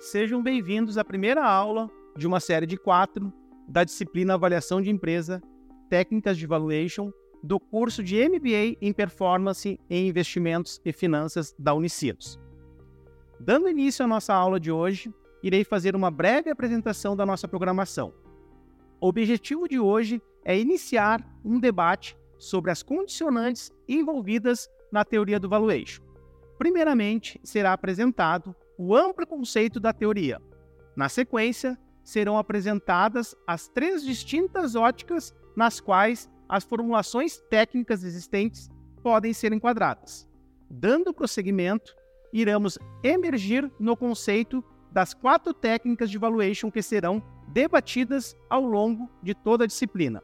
Sejam bem-vindos à primeira aula de uma série de quatro da disciplina Avaliação de Empresa, Técnicas de Valuation, do curso de MBA em Performance em Investimentos e Finanças da Unicinos. Dando início à nossa aula de hoje, irei fazer uma breve apresentação da nossa programação. O objetivo de hoje é iniciar um debate sobre as condicionantes envolvidas na teoria do valuation. Primeiramente, será apresentado o amplo conceito da teoria. Na sequência, serão apresentadas as três distintas óticas nas quais as formulações técnicas existentes podem ser enquadradas. Dando prosseguimento, iremos emergir no conceito das quatro técnicas de valuation que serão debatidas ao longo de toda a disciplina.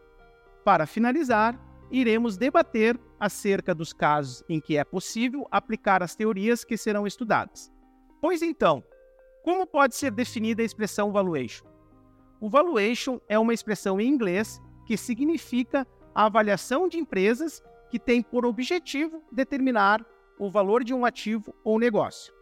Para finalizar, iremos debater acerca dos casos em que é possível aplicar as teorias que serão estudadas. Pois então, como pode ser definida a expressão valuation? O valuation é uma expressão em inglês que significa a avaliação de empresas que tem por objetivo determinar o valor de um ativo ou negócio.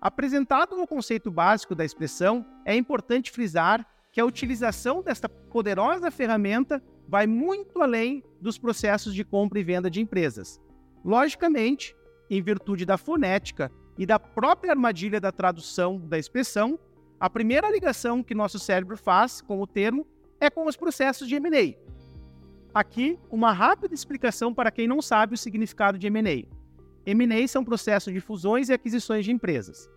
Apresentado no conceito básico da expressão, é importante frisar que a utilização desta poderosa ferramenta vai muito além dos processos de compra e venda de empresas. Logicamente, em virtude da fonética e da própria armadilha da tradução da expressão, a primeira ligação que nosso cérebro faz com o termo é com os processos de M&A. Aqui, uma rápida explicação para quem não sabe o significado de M&A. M&A são processos de fusões e aquisições de empresas.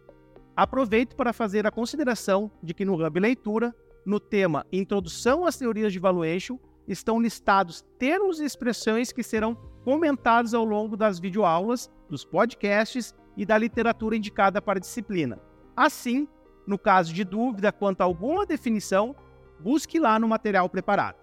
Aproveito para fazer a consideração de que no Hub Leitura, no tema Introdução às Teorias de Valuation, estão listados termos e expressões que serão comentados ao longo das videoaulas, dos podcasts e da literatura indicada para a disciplina. Assim, no caso de dúvida quanto a alguma definição, busque lá no material preparado.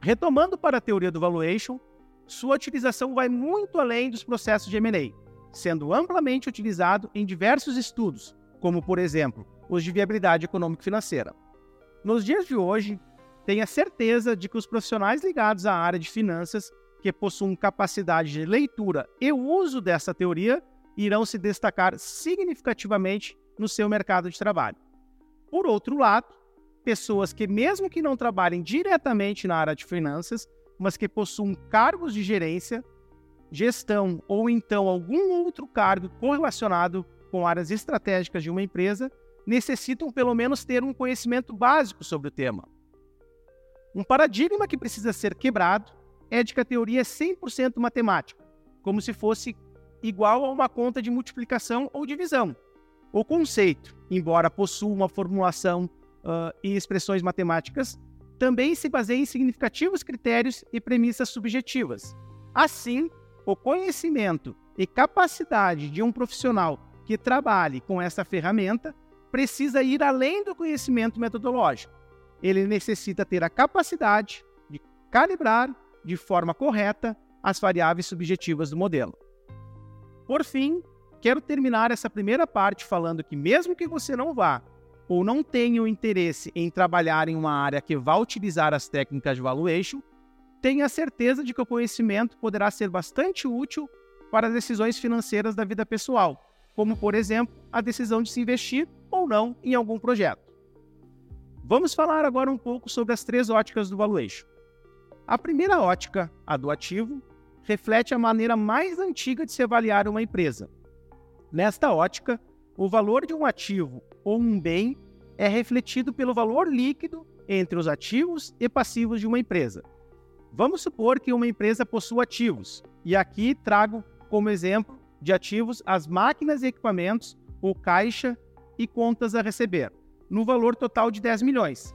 Retomando para a teoria do valuation, sua utilização vai muito além dos processos de M&A, sendo amplamente utilizado em diversos estudos, como, por exemplo, os de viabilidade econômico-financeira. Nos dias de hoje, tenha certeza de que os profissionais ligados à área de finanças que possuem capacidade de leitura e uso dessa teoria irão se destacar significativamente no seu mercado de trabalho. Por outro lado, pessoas que, mesmo que não trabalhem diretamente na área de finanças, mas que possuam cargos de gerência, gestão ou então algum outro cargo correlacionado com áreas estratégicas de uma empresa, necessitam pelo menos ter um conhecimento básico sobre o tema. Um paradigma que precisa ser quebrado é de que a teoria é 100% matemática, como se fosse igual a uma conta de multiplicação ou divisão. O conceito, embora possua uma formulação uh, e expressões matemáticas, também se baseia em significativos critérios e premissas subjetivas. Assim, o conhecimento e capacidade de um profissional que trabalhe com essa ferramenta precisa ir além do conhecimento metodológico ele necessita ter a capacidade de calibrar de forma correta as variáveis subjetivas do modelo. Por fim, quero terminar essa primeira parte falando que, mesmo que você não vá ou não tenha o interesse em trabalhar em uma área que vá utilizar as técnicas de valuation, tenha certeza de que o conhecimento poderá ser bastante útil para decisões financeiras da vida pessoal, como, por exemplo, a decisão de se investir ou não em algum projeto. Vamos falar agora um pouco sobre as três óticas do valuation. A primeira ótica, a do ativo, reflete a maneira mais antiga de se avaliar uma empresa. Nesta ótica, o valor de um ativo ou um bem é refletido pelo valor líquido entre os ativos e passivos de uma empresa. Vamos supor que uma empresa possua ativos, e aqui trago como exemplo de ativos as máquinas e equipamentos, o caixa e contas a receber no valor total de 10 milhões,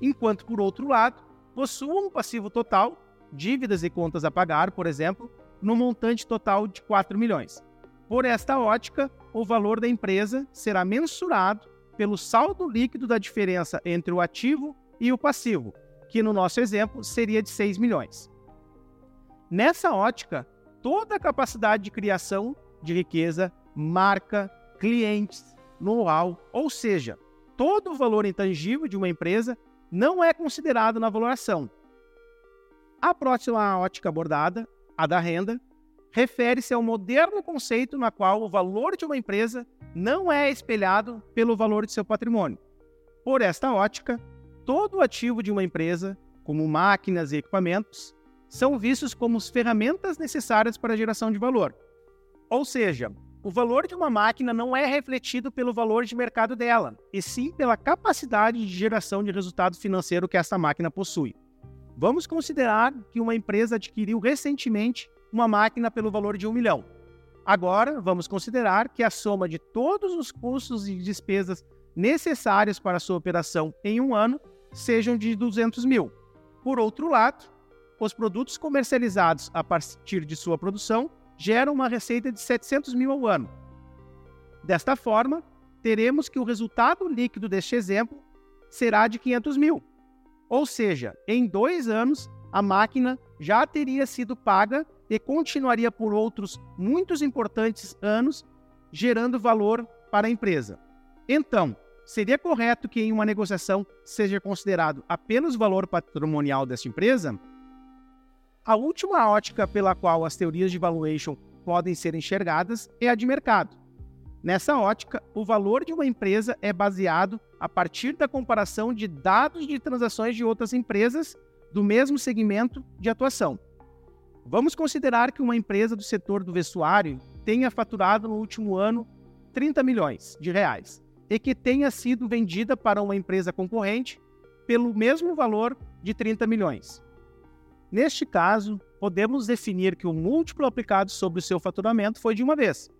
enquanto, por outro lado, possuam um passivo total, dívidas e contas a pagar, por exemplo, no montante total de 4 milhões. Por esta ótica, o valor da empresa será mensurado pelo saldo líquido da diferença entre o ativo e o passivo, que no nosso exemplo seria de 6 milhões. Nessa ótica, toda a capacidade de criação de riqueza, marca, clientes, know-how, ou seja, todo o valor intangível de uma empresa não é considerado na valoração. A próxima ótica abordada, a da renda, refere-se ao moderno conceito na qual o valor de uma empresa não é espelhado pelo valor de seu patrimônio. Por esta ótica, todo ativo de uma empresa, como máquinas e equipamentos, são vistos como ferramentas necessárias para a geração de valor. Ou seja, o valor de uma máquina não é refletido pelo valor de mercado dela, e sim pela capacidade de geração de resultado financeiro que essa máquina possui. Vamos considerar que uma empresa adquiriu recentemente uma máquina pelo valor de um milhão. Agora, vamos considerar que a soma de todos os custos e despesas necessários para sua operação em um ano sejam de 200 mil. Por outro lado, os produtos comercializados a partir de sua produção geram uma receita de 700 mil ao ano. Desta forma, teremos que o resultado líquido deste exemplo será de 500 mil. Ou seja, em dois anos, a máquina já teria sido paga e continuaria por outros muitos importantes anos, gerando valor para a empresa. Então, seria correto que em uma negociação seja considerado apenas o valor patrimonial desta empresa? A última ótica pela qual as teorias de valuation podem ser enxergadas é a de mercado. Nessa ótica, o valor de uma empresa é baseado a partir da comparação de dados de transações de outras empresas do mesmo segmento de atuação. Vamos considerar que uma empresa do setor do vestuário tenha faturado no último ano 30 milhões de reais e que tenha sido vendida para uma empresa concorrente pelo mesmo valor de 30 milhões. Neste caso, podemos definir que o múltiplo aplicado sobre o seu faturamento foi de uma vez.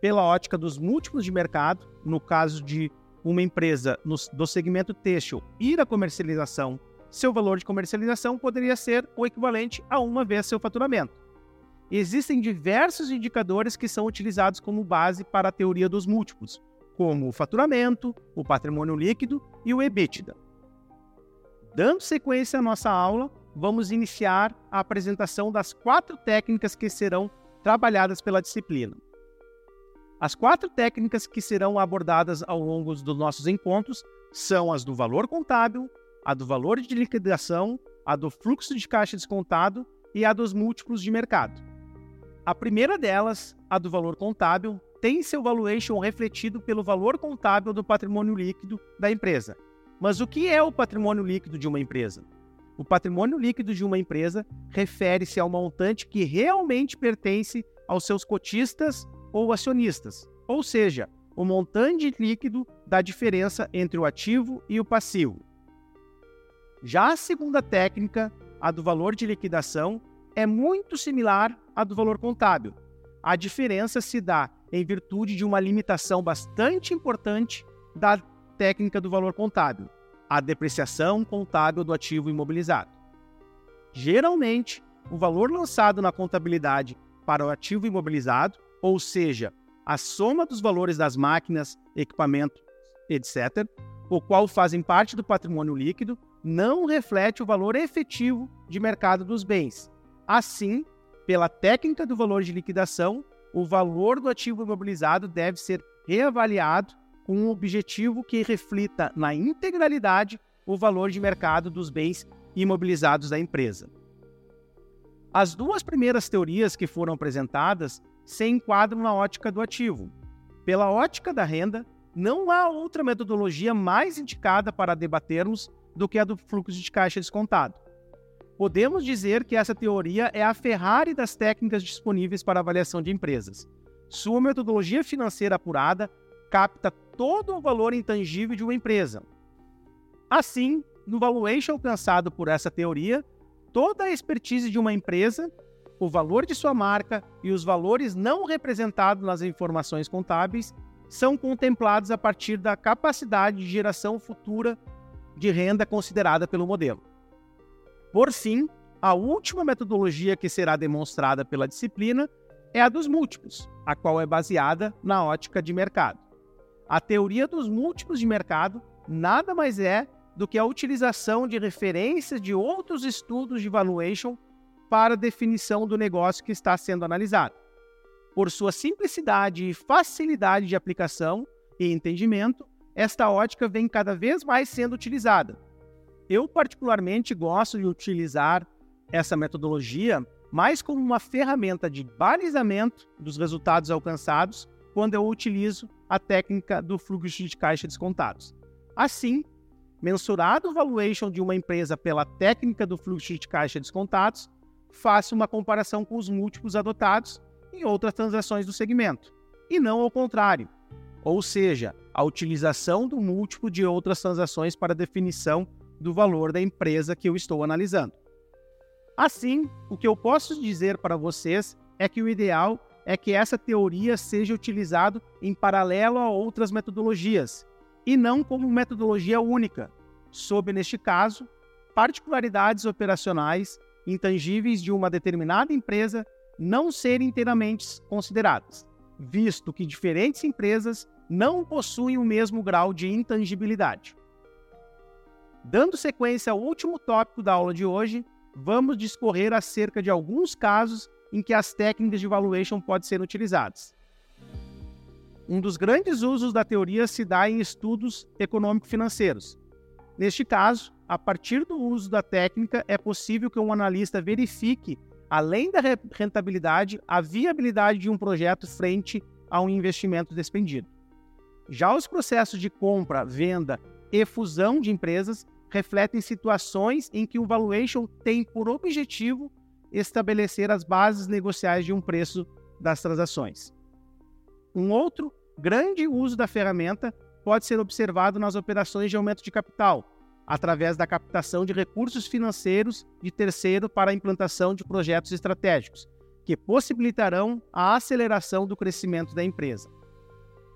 Pela ótica dos múltiplos de mercado, no caso de uma empresa no, do segmento têxtil ir à comercialização seu valor de comercialização poderia ser o equivalente a uma vez seu faturamento. Existem diversos indicadores que são utilizados como base para a teoria dos múltiplos, como o faturamento, o patrimônio líquido e o EBITDA. Dando sequência à nossa aula, vamos iniciar a apresentação das quatro técnicas que serão trabalhadas pela disciplina. As quatro técnicas que serão abordadas ao longo dos nossos encontros são as do valor contábil, a do valor de liquidação, a do fluxo de caixa descontado e a dos múltiplos de mercado. A primeira delas, a do valor contábil, tem seu valuation refletido pelo valor contábil do patrimônio líquido da empresa. Mas o que é o patrimônio líquido de uma empresa? O patrimônio líquido de uma empresa refere-se ao montante que realmente pertence aos seus cotistas ou acionistas, ou seja, o montante líquido da diferença entre o ativo e o passivo. Já a segunda técnica, a do valor de liquidação, é muito similar à do valor contábil. A diferença se dá em virtude de uma limitação bastante importante da técnica do valor contábil, a depreciação contábil do ativo imobilizado. Geralmente, o valor lançado na contabilidade para o ativo imobilizado, ou seja, a soma dos valores das máquinas, equipamento, etc., o qual fazem parte do patrimônio líquido, não reflete o valor efetivo de mercado dos bens. Assim, pela técnica do valor de liquidação, o valor do ativo imobilizado deve ser reavaliado com um objetivo que reflita na integralidade o valor de mercado dos bens imobilizados da empresa. As duas primeiras teorias que foram apresentadas se enquadram na ótica do ativo. Pela ótica da renda, não há outra metodologia mais indicada para debatermos do que a do fluxo de caixa descontado. Podemos dizer que essa teoria é a Ferrari das técnicas disponíveis para avaliação de empresas. Sua metodologia financeira apurada capta todo o valor intangível de uma empresa. Assim, no valuation alcançado por essa teoria, toda a expertise de uma empresa, o valor de sua marca e os valores não representados nas informações contábeis são contemplados a partir da capacidade de geração futura de renda considerada pelo modelo. Por fim, a última metodologia que será demonstrada pela disciplina é a dos múltiplos, a qual é baseada na ótica de mercado. A teoria dos múltiplos de mercado nada mais é do que a utilização de referências de outros estudos de valuation para a definição do negócio que está sendo analisado. Por sua simplicidade e facilidade de aplicação e entendimento, esta ótica vem cada vez mais sendo utilizada. Eu, particularmente, gosto de utilizar essa metodologia mas como uma ferramenta de balizamento dos resultados alcançados quando eu utilizo a técnica do fluxo de caixa descontados. Assim, mensurado o valuation de uma empresa pela técnica do fluxo de caixa descontados, faço uma comparação com os múltiplos adotados em outras transações do segmento, e não ao contrário, ou seja, a utilização do múltiplo de outras transações para definição do valor da empresa que eu estou analisando. Assim, o que eu posso dizer para vocês é que o ideal é que essa teoria seja utilizado em paralelo a outras metodologias e não como metodologia única, sob neste caso particularidades operacionais intangíveis de uma determinada empresa não serem inteiramente consideradas, visto que diferentes empresas não possuem o mesmo grau de intangibilidade. Dando sequência ao último tópico da aula de hoje, vamos discorrer acerca de alguns casos em que as técnicas de valuation podem ser utilizadas. Um dos grandes usos da teoria se dá em estudos econômico-financeiros. Neste caso, a partir do uso da técnica, é possível que um analista verifique, além da rentabilidade, a viabilidade de um projeto frente a um investimento despendido. Já os processos de compra, venda e fusão de empresas refletem situações em que o valuation tem por objetivo estabelecer as bases negociais de um preço das transações. Um outro grande uso da ferramenta pode ser observado nas operações de aumento de capital, através da captação de recursos financeiros de terceiro para a implantação de projetos estratégicos, que possibilitarão a aceleração do crescimento da empresa.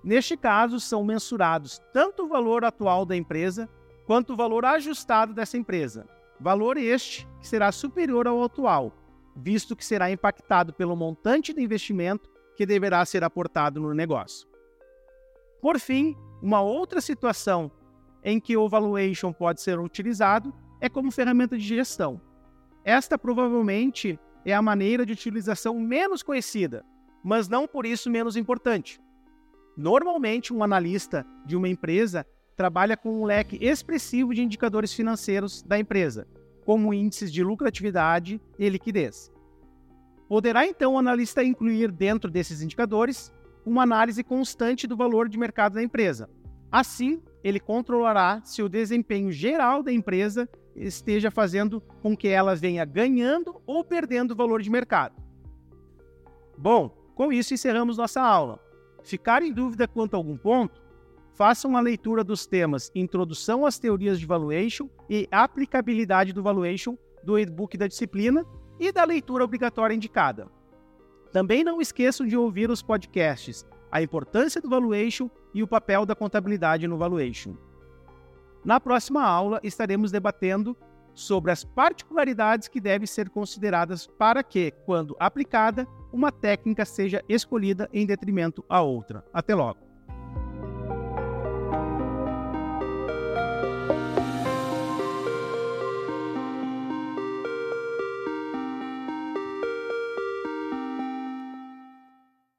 Neste caso, são mensurados tanto o valor atual da empresa quanto o valor ajustado dessa empresa. Valor este que será superior ao atual, visto que será impactado pelo montante do investimento que deverá ser aportado no negócio. Por fim, uma outra situação em que o valuation pode ser utilizado é como ferramenta de gestão. Esta provavelmente é a maneira de utilização menos conhecida, mas não por isso menos importante. Normalmente, um analista de uma empresa trabalha com um leque expressivo de indicadores financeiros da empresa, como índices de lucratividade e liquidez. Poderá então o analista incluir dentro desses indicadores uma análise constante do valor de mercado da empresa. Assim, ele controlará se o desempenho geral da empresa esteja fazendo com que ela venha ganhando ou perdendo valor de mercado. Bom, com isso encerramos nossa aula. Ficar em dúvida quanto a algum ponto? Faça uma leitura dos temas Introdução às Teorias de Valuation e Aplicabilidade do Valuation do e-book da disciplina e da leitura obrigatória indicada. Também não esqueçam de ouvir os podcasts A Importância do Valuation e o Papel da Contabilidade no Valuation. Na próxima aula estaremos debatendo sobre as particularidades que devem ser consideradas para que, quando aplicada, uma técnica seja escolhida em detrimento à outra. Até logo!